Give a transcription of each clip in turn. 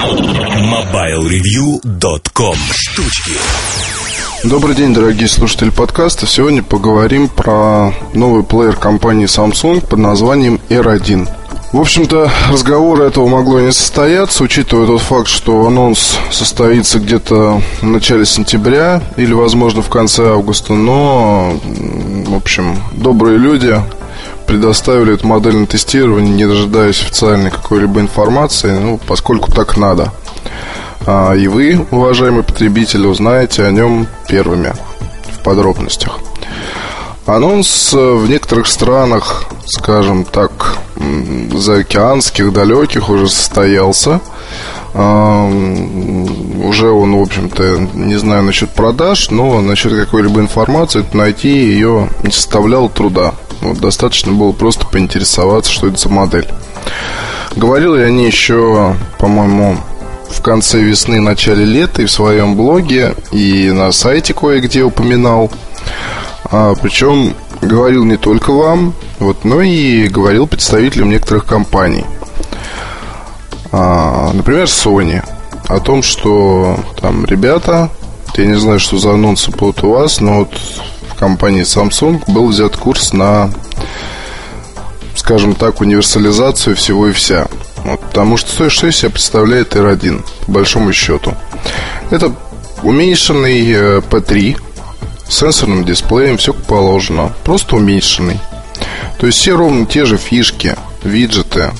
MobileReview.com Штучки Добрый день, дорогие слушатели подкаста. Сегодня поговорим про новый плеер компании Samsung под названием R1. В общем-то, разговор этого могло не состояться, учитывая тот факт, что анонс состоится где-то в начале сентября или, возможно, в конце августа. Но, в общем, добрые люди предоставили эту модель на тестирование, не дожидаясь официальной какой-либо информации, ну, поскольку так надо. А, и вы, уважаемые потребители, узнаете о нем первыми в подробностях. Анонс в некоторых странах, скажем так, заокеанских, далеких уже состоялся. А, уже он, в общем-то, не знаю насчет продаж, но насчет какой-либо информации найти ее не составляло труда. Вот достаточно было просто поинтересоваться, что это за модель. Говорил я о ней еще, по-моему, в конце весны, начале лета и в своем блоге, и на сайте кое-где упоминал. А, причем говорил не только вам, вот, но и говорил представителям некоторых компаний. А, например, Sony. О том, что там ребята, я не знаю, что за анонсы будут у вас, но вот компании Samsung был взят курс на, скажем так, универсализацию всего и вся. Вот, потому что что, что из себя представляет R1, по большому счету. Это уменьшенный P3 э, с сенсорным дисплеем, все как положено. Просто уменьшенный. То есть все ровно те же фишки, виджеты,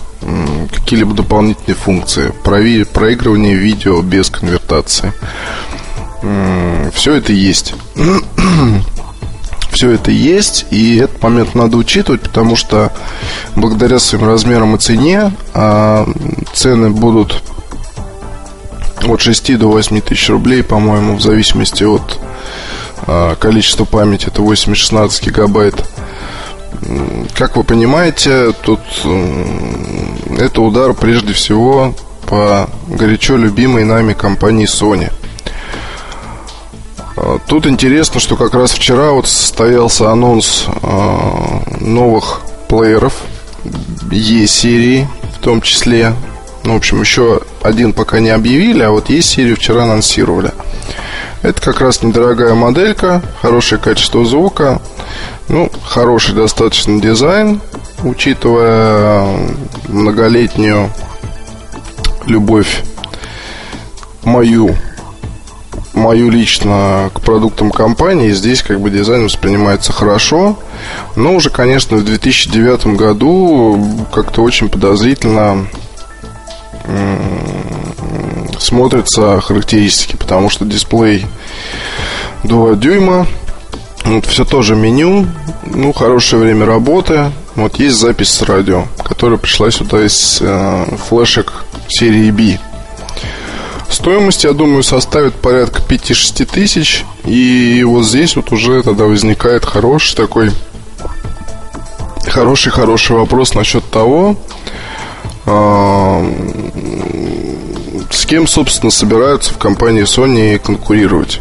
какие-либо дополнительные функции, проигрывание видео без конвертации. Все это есть. все это есть, и этот момент надо учитывать, потому что благодаря своим размерам и цене а, цены будут от 6 до 8 тысяч рублей, по-моему, в зависимости от а, количества памяти, это 8-16 гигабайт. Как вы понимаете, тут это удар прежде всего по горячо любимой нами компании Sony – тут интересно, что как раз вчера вот состоялся анонс а, новых плееров E-серии в том числе. Ну, в общем, еще один пока не объявили, а вот E-серию вчера анонсировали. Это как раз недорогая моделька, хорошее качество звука, ну, хороший достаточно дизайн, учитывая многолетнюю любовь мою мою лично к продуктам компании, здесь как бы дизайн воспринимается хорошо, но уже, конечно, в 2009 году как-то очень подозрительно смотрятся характеристики, потому что дисплей 2 дюйма, вот все тоже меню, ну, хорошее время работы, вот есть запись с радио, которая пришла сюда из э, флешек серии B. Стоимость, я думаю, составит порядка 5-6 тысяч. И вот здесь вот уже тогда возникает хороший такой хороший-хороший вопрос насчет того, э, с кем, собственно, собираются в компании Sony конкурировать.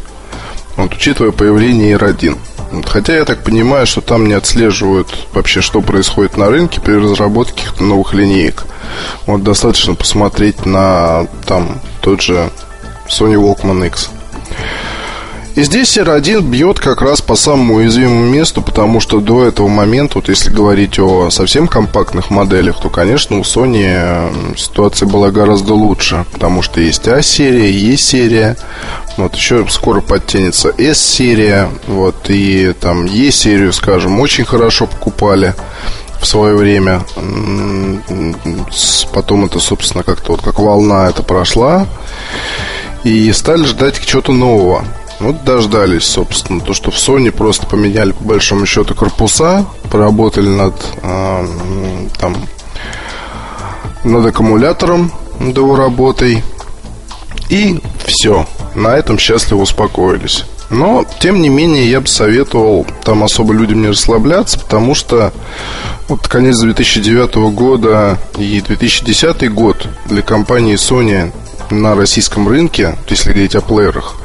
Вот, учитывая появление R1. Хотя я так понимаю, что там не отслеживают вообще, что происходит на рынке при разработке новых линеек. Вот достаточно посмотреть на там тот же Sony Walkman X. И здесь R1 бьет как раз по самому уязвимому месту, потому что до этого момента, вот если говорить о совсем компактных моделях, то, конечно, у Sony ситуация была гораздо лучше, потому что есть А-серия, Е-серия, вот еще скоро подтянется S-серия, вот, и там Е-серию, скажем, очень хорошо покупали в свое время. Потом это, собственно, как-то вот как волна это прошла. И стали ждать чего-то нового. Вот дождались, собственно, то, что в Sony просто поменяли по большому счету корпуса, поработали над э, там над аккумулятором, его работой. И все. На этом счастливо успокоились. Но, тем не менее, я бы советовал там особо людям не расслабляться, потому что вот конец 2009 года и 2010 год для компании Sony на российском рынке, если говорить о плеерах,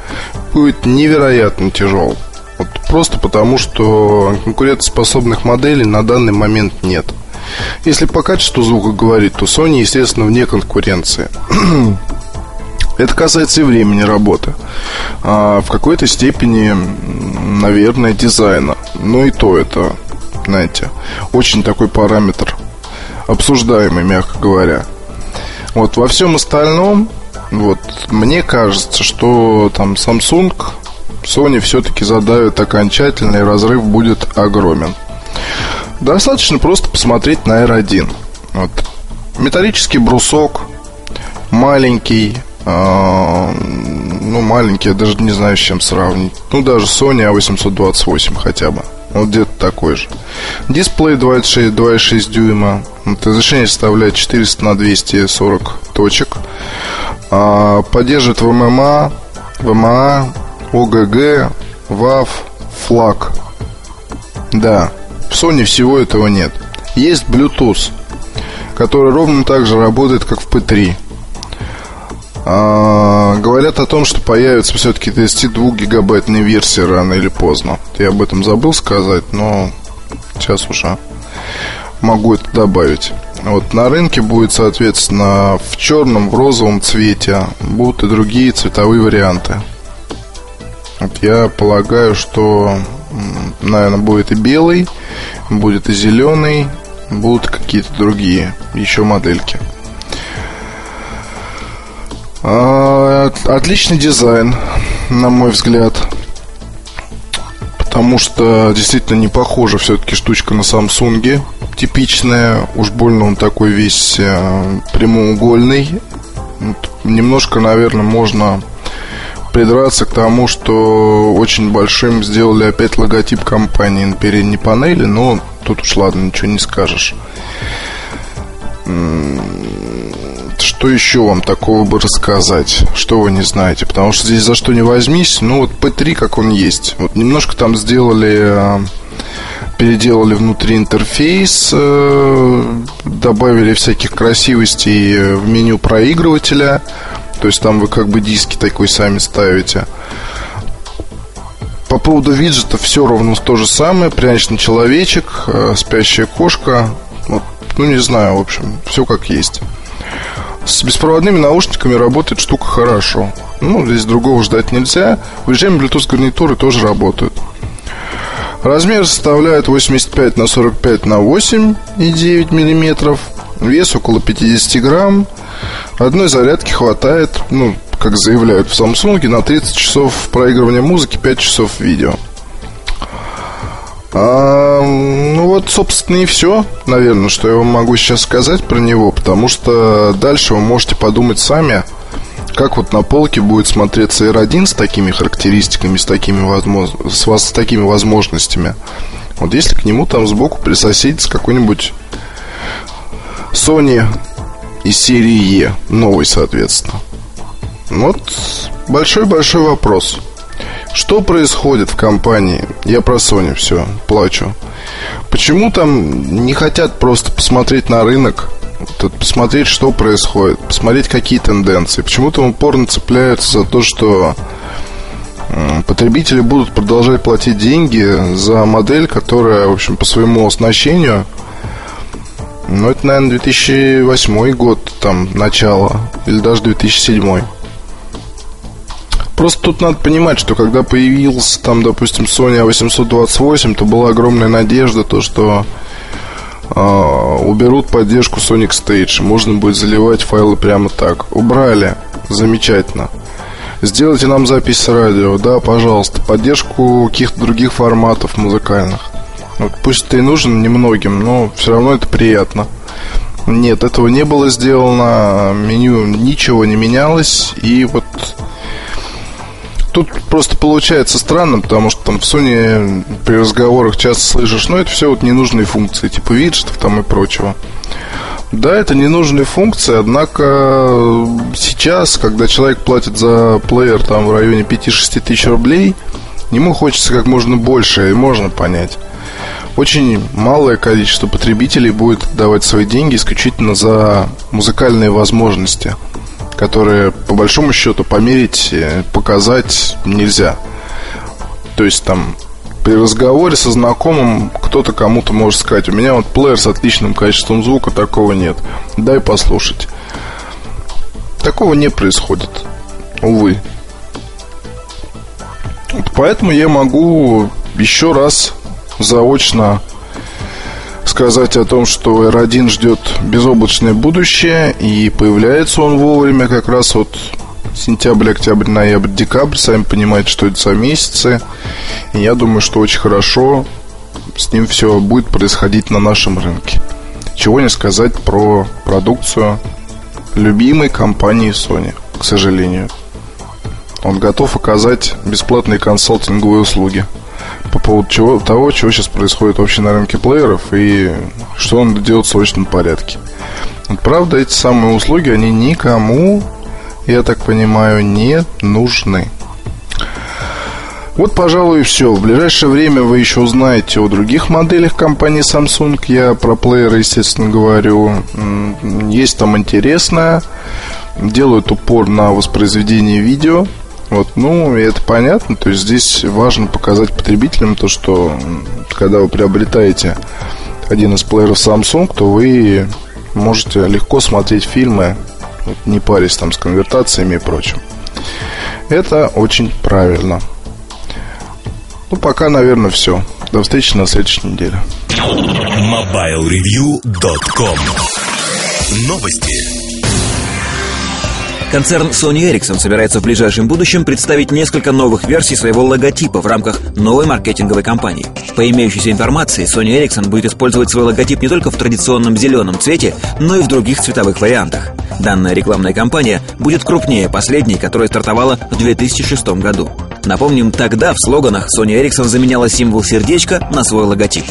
будет невероятно тяжел. Вот просто потому, что конкурентоспособных моделей на данный момент нет. Если по качеству звука говорить, то Sony, естественно, вне конкуренции. Это касается и времени работы. А в какой-то степени, наверное, дизайна. Но и то это, знаете, очень такой параметр обсуждаемый, мягко говоря. Вот во всем остальном, вот мне кажется, что там Samsung, Sony все-таки задавит окончательно, и разрыв будет огромен. Достаточно просто посмотреть на R1. Вот. Металлический брусок, маленький, ну, маленький, я даже не знаю, с чем сравнить. Ну, даже Sony A828 хотя бы. Вот где-то такой же. Дисплей 2,6 дюйма. Вот, разрешение составляет 400 на 240 точек. А, поддерживает ВМА, ВМА, ОГГ, WAV, флаг. Да, в Sony всего этого нет. Есть Bluetooth, который ровно так же работает, как в P3. А, говорят о том, что появится все-таки 32-гигабайтная версия рано или поздно. Я об этом забыл сказать, но сейчас уже могу это добавить. Вот на рынке будет, соответственно, в черном, в розовом цвете будут и другие цветовые варианты. Вот я полагаю, что, наверное, будет и белый, будет и зеленый, будут какие-то другие еще модельки. А, отличный дизайн, на мой взгляд. Потому что действительно не похожа все-таки штучка на Samsung. Типичная, уж больно он такой весь э, прямоугольный. Немножко, наверное, можно придраться к тому, что очень большим сделали опять логотип компании на передней панели, но тут уж ладно, ничего не скажешь. Что еще вам такого бы рассказать? Что вы не знаете? Потому что здесь за что не возьмись, ну вот P3 как он есть. Вот немножко там сделали э, переделали внутри интерфейс, э, добавили всяких красивостей в меню проигрывателя. То есть там вы как бы диски такой сами ставите. По поводу виджета все ровно то же самое. Пряничный человечек, э, спящая кошка. Вот, ну, не знаю, в общем, все как есть. С беспроводными наушниками работает штука хорошо. Ну, здесь другого ждать нельзя. В режиме Bluetooth гарнитуры тоже работают. Размер составляет 85 на 45 на 8 и 9 миллиметров. Вес около 50 грамм. Одной зарядки хватает, ну, как заявляют в Samsung, на 30 часов проигрывания музыки, 5 часов видео. А, ну вот, собственно, и все, наверное, что я вам могу сейчас сказать про него, потому что дальше вы можете подумать сами, как вот на полке будет смотреться R1 с такими характеристиками, с такими, возможно, с, с такими возможностями. Вот если к нему там сбоку присоседится какой-нибудь Sony из серии E, новый, соответственно. Вот большой-большой вопрос. Что происходит в компании? Я про Sony все, плачу. Почему там не хотят просто посмотреть на рынок, посмотреть, что происходит, посмотреть, какие тенденции? Почему там упорно цепляются за то, что потребители будут продолжать платить деньги за модель, которая, в общем, по своему оснащению ну, это, наверное, 2008 год, там, начало, или даже 2007. Просто тут надо понимать, что когда появился там, допустим, Sony A828, то была огромная надежда, то, что э, уберут поддержку Sonic Stage, можно будет заливать файлы прямо так. Убрали, замечательно. Сделайте нам запись с радио, да, пожалуйста, поддержку каких-то других форматов музыкальных. Вот пусть это и нужен немногим, но все равно это приятно. Нет, этого не было сделано, меню ничего не менялось, и вот Тут просто получается странно, потому что там в Sony при разговорах часто слышишь, ну это все вот ненужные функции, типа виджетов там и прочего. Да, это ненужные функции, однако сейчас, когда человек платит за плеер там в районе 5-6 тысяч рублей, ему хочется как можно больше, и можно понять. Очень малое количество потребителей будет давать свои деньги исключительно за музыкальные возможности – которые по большому счету померить, э, показать нельзя. То есть там при разговоре со знакомым кто-то кому-то может сказать, у меня вот плеер с отличным качеством звука, такого нет. Дай послушать. Такого не происходит. увы. Поэтому я могу еще раз заочно сказать о том, что R1 ждет безоблачное будущее, и появляется он вовремя, как раз вот сентябрь, октябрь, ноябрь, декабрь, сами понимаете, что это за месяцы. И я думаю, что очень хорошо с ним все будет происходить на нашем рынке. Чего не сказать про продукцию любимой компании Sony, к сожалению. Он готов оказать бесплатные консалтинговые услуги по поводу чего, того, чего сейчас происходит вообще на рынке плееров и что он делает в срочном порядке. Вот, правда, эти самые услуги, они никому, я так понимаю, не нужны. Вот, пожалуй, и все. В ближайшее время вы еще узнаете о других моделях компании Samsung. Я про плееры, естественно, говорю. Есть там интересное. Делают упор на воспроизведение видео. Вот, ну, и это понятно. То есть здесь важно показать потребителям то, что когда вы приобретаете один из плееров Samsung, то вы можете легко смотреть фильмы, не парясь там с конвертациями и прочим. Это очень правильно. Ну, пока, наверное, все. До встречи на следующей неделе. MobileReview.com Новости. Концерн Sony Ericsson собирается в ближайшем будущем представить несколько новых версий своего логотипа в рамках новой маркетинговой кампании. По имеющейся информации, Sony Ericsson будет использовать свой логотип не только в традиционном зеленом цвете, но и в других цветовых вариантах. Данная рекламная кампания будет крупнее последней, которая стартовала в 2006 году. Напомним, тогда в слоганах Sony Ericsson заменяла символ сердечка на свой логотип.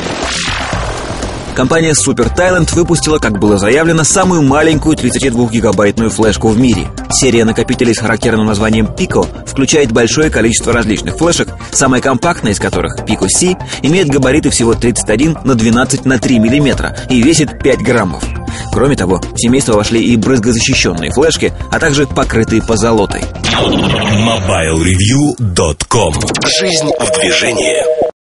Компания Super Talent выпустила, как было заявлено, самую маленькую 32-гигабайтную флешку в мире. Серия накопителей с характерным названием Pico включает большое количество различных флешек, самая компактная из которых, Pico C, имеет габариты всего 31 на 12 на 3 мм и весит 5 граммов. Кроме того, в семейство вошли и брызгозащищенные флешки, а также покрытые позолотой. MobileReview.com Жизнь в движении